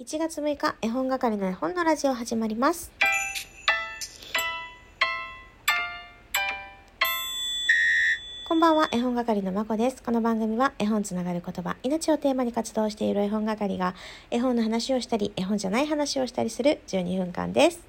7月6日、絵本係の絵本のラジオ始まります。こんばんは、絵本係のまこです。この番組は絵本つながる言葉、命をテーマに活動している絵本係が絵本の話をしたり、絵本じゃない話をしたりする12分間です。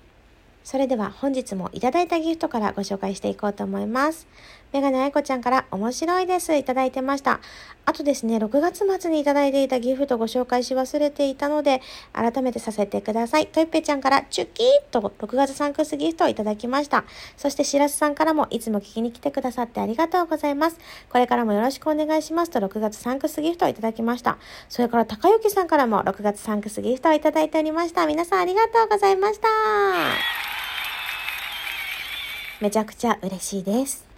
それでは本日もいただいたギフトからご紹介していこうと思います。メガネ愛子ちゃんから面白いです。いただいてました。あとですね、6月末にいただいていたギフトご紹介し忘れていたので、改めてさせてください。トイッペちゃんからチュキーと6月サンクスギフトをいただきました。そしてしらすさんからもいつも聞きに来てくださってありがとうございます。これからもよろしくお願いしますと6月サンクスギフトをいただきました。それから高幸さんからも6月サンクスギフトをいただいておりました。皆さんありがとうございました。めちゃくちゃ嬉しいです。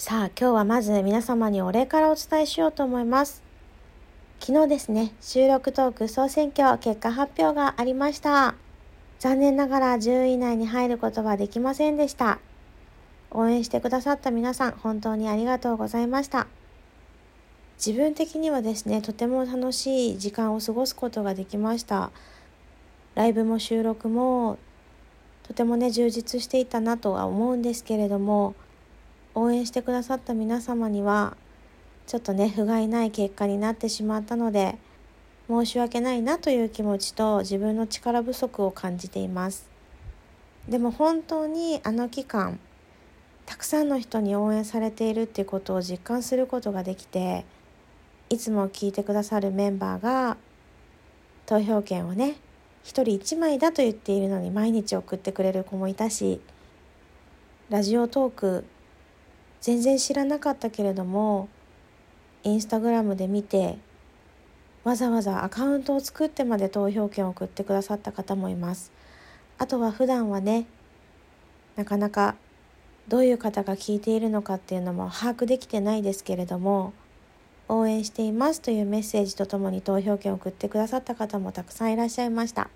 さあ、今日はまず皆様にお礼からお伝えしようと思います。昨日ですね、収録トーク総選挙結果発表がありました。残念ながら10位以内に入ることはできませんでした。応援してくださった皆さん、本当にありがとうございました。自分的にはですね、とても楽しい時間を過ごすことができました。ライブも収録もとてもね充実していたなとは思うんですけれども応援してくださった皆様にはちょっとね不甲斐ない結果になってしまったので申し訳ないなという気持ちと自分の力不足を感じています。でも本当にあの期間たくさんの人に応援されているっていうことを実感することができていつも聞いてくださるメンバーが投票権をね一人一枚だと言っているのに毎日送ってくれる子もいたしラジオトーク全然知らなかったけれどもインスタグラムで見てわざわざアカウントを作ってまで投票権を送ってくださった方もいます。あとは普段はねなかなかどういう方が聞いているのかっていうのも把握できてないですけれども応援していますというメッセージとともに投票権を送ってくださった方もたくさんいらっしゃいました。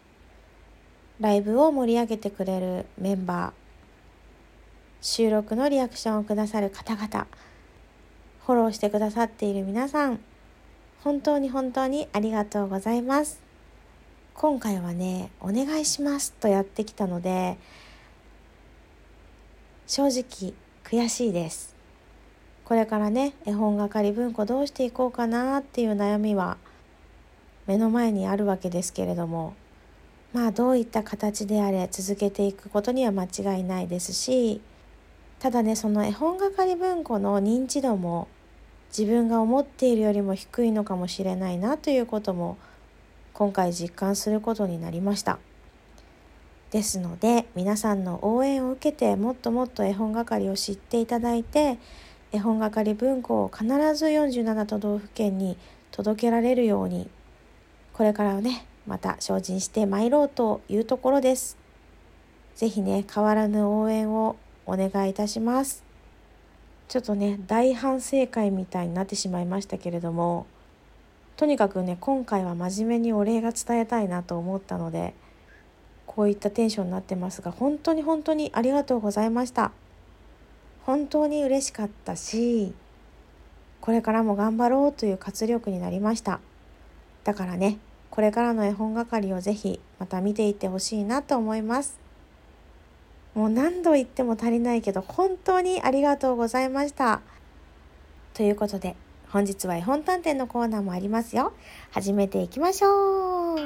ライブを盛り上げてくれるメンバー収録のリアクションをくださる方々フォローしてくださっている皆さん本当に本当にありがとうございます。今回はねお願いしますとやってきたので正直悔しいです。これからね絵本係文庫どうしていこうかなっていう悩みは目の前にあるわけですけれどもまあどういった形であれ続けていくことには間違いないですしただねその絵本係文庫の認知度も自分が思っているよりも低いのかもしれないなということも今回実感することになりましたですので皆さんの応援を受けてもっともっと絵本係を知っていただいて絵本係文庫を必ず47都道府県に届けられるようにこれからねまた精進してまいろうというところです。ぜひね変わらぬ応援をお願いいたします。ちょっとね大反省会みたいになってしまいましたけれどもとにかくね今回は真面目にお礼が伝えたいなと思ったのでこういったテンションになってますが本当に本当にありがとうございました。本当に嬉しかったしこれからも頑張ろうという活力になりましただからねこれからの絵本係をぜひまた見ていってほしいなと思いますもう何度言っても足りないけど本当にありがとうございましたということで本日は絵本探偵のコーナーもありますよ始めていきましょう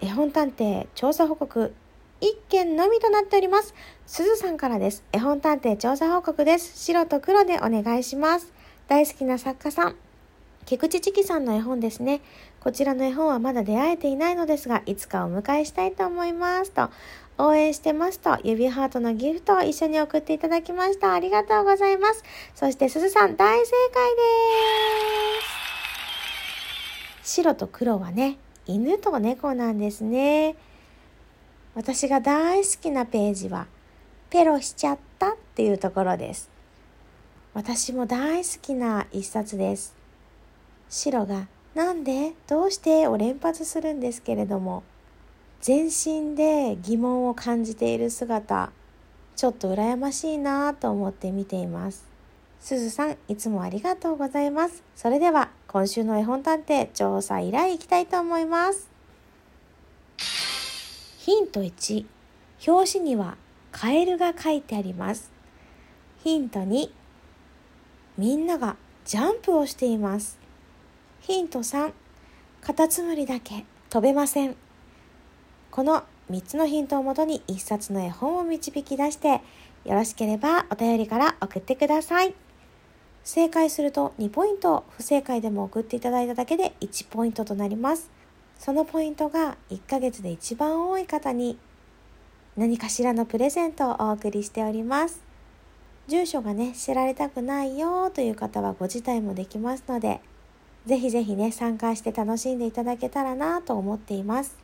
絵本探偵調査報告一件のみとなっております。すずさんからです。絵本探偵調査報告です。白と黒でお願いします。大好きな作家さん。菊池千樹さんの絵本ですね。こちらの絵本はまだ出会えていないのですが、いつかお迎えしたいと思います。と、応援してますと、指ハートのギフトを一緒に送っていただきました。ありがとうございます。そしてすずさん、大正解です。白と黒はね、犬と猫なんですね。私が大好きなページはペロしちゃったっていうところです。私も大好きな一冊です。白がなんでどうしてを連発するんですけれども全身で疑問を感じている姿ちょっと羨ましいなと思って見ています。すずさん、いつもありがとうございます。それでは、今週の絵本探偵調査依頼いきたいと思います。ヒント1、表紙にはカエルが書いてあります。ヒント2、みんながジャンプをしています。ヒント3、カタツムリだけ飛べません。この3つのヒントをもとに1冊の絵本を導き出して、よろしければお便りから送ってください。正解すると2ポイント、不正解でも送っていただいただけで1ポイントとなります。そのポイントが1ヶ月で一番多い方に何かしらのプレゼントをお送りしております。住所がね、知られたくないよという方はご自体もできますので、ぜひぜひね、参加して楽しんでいただけたらなと思っています。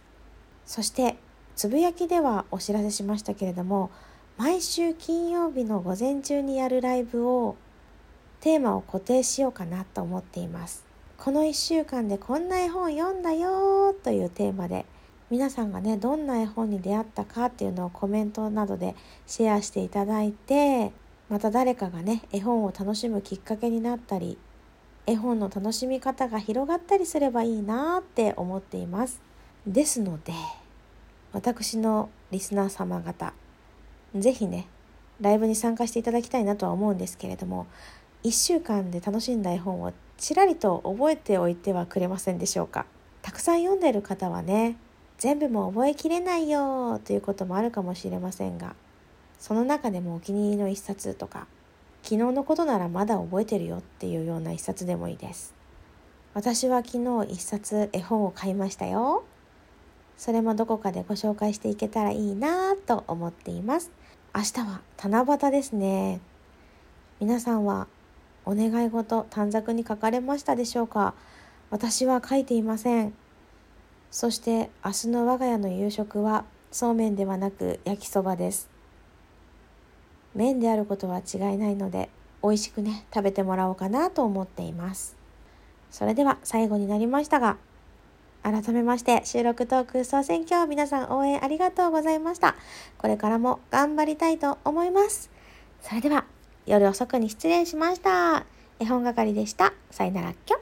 そして、つぶやきではお知らせしましたけれども、毎週金曜日の午前中にやるライブをテーマを固定しようかなと思っています。この1週間でこんな絵本読んだよというテーマで皆さんがねどんな絵本に出会ったかっていうのをコメントなどでシェアしていただいてまた誰かがね絵本を楽しむきっかけになったり絵本の楽しみ方が広がったりすればいいなって思っています。ですので私のリスナー様方是非ねライブに参加していただきたいなとは思うんですけれども1週間で楽しんだ絵本をちらりと覚えておいてはくれませんでしょうか。たくさん読んでる方はね全部も覚えきれないよということもあるかもしれませんがその中でもお気に入りの一冊とか昨日のことならまだ覚えてるよっていうような一冊でもいいです。私は昨日一冊絵本を買いましたよ。それもどこかでご紹介していけたらいいなと思っています。明日は七夕ですね。皆さんはお願い事短冊に書かれましたでしょうか？私は書いていません。そして明日の我が家の夕食はそうめんではなく焼きそばです。麺であることは違いないので美味しくね食べてもらおうかなと思っていますそれでは最後になりましたが改めまして収録トーク総選挙皆さん応援ありがとうございましたこれからも頑張りたいと思いますそれでは夜遅くに失礼しました。絵本係でした。さよならっきょ。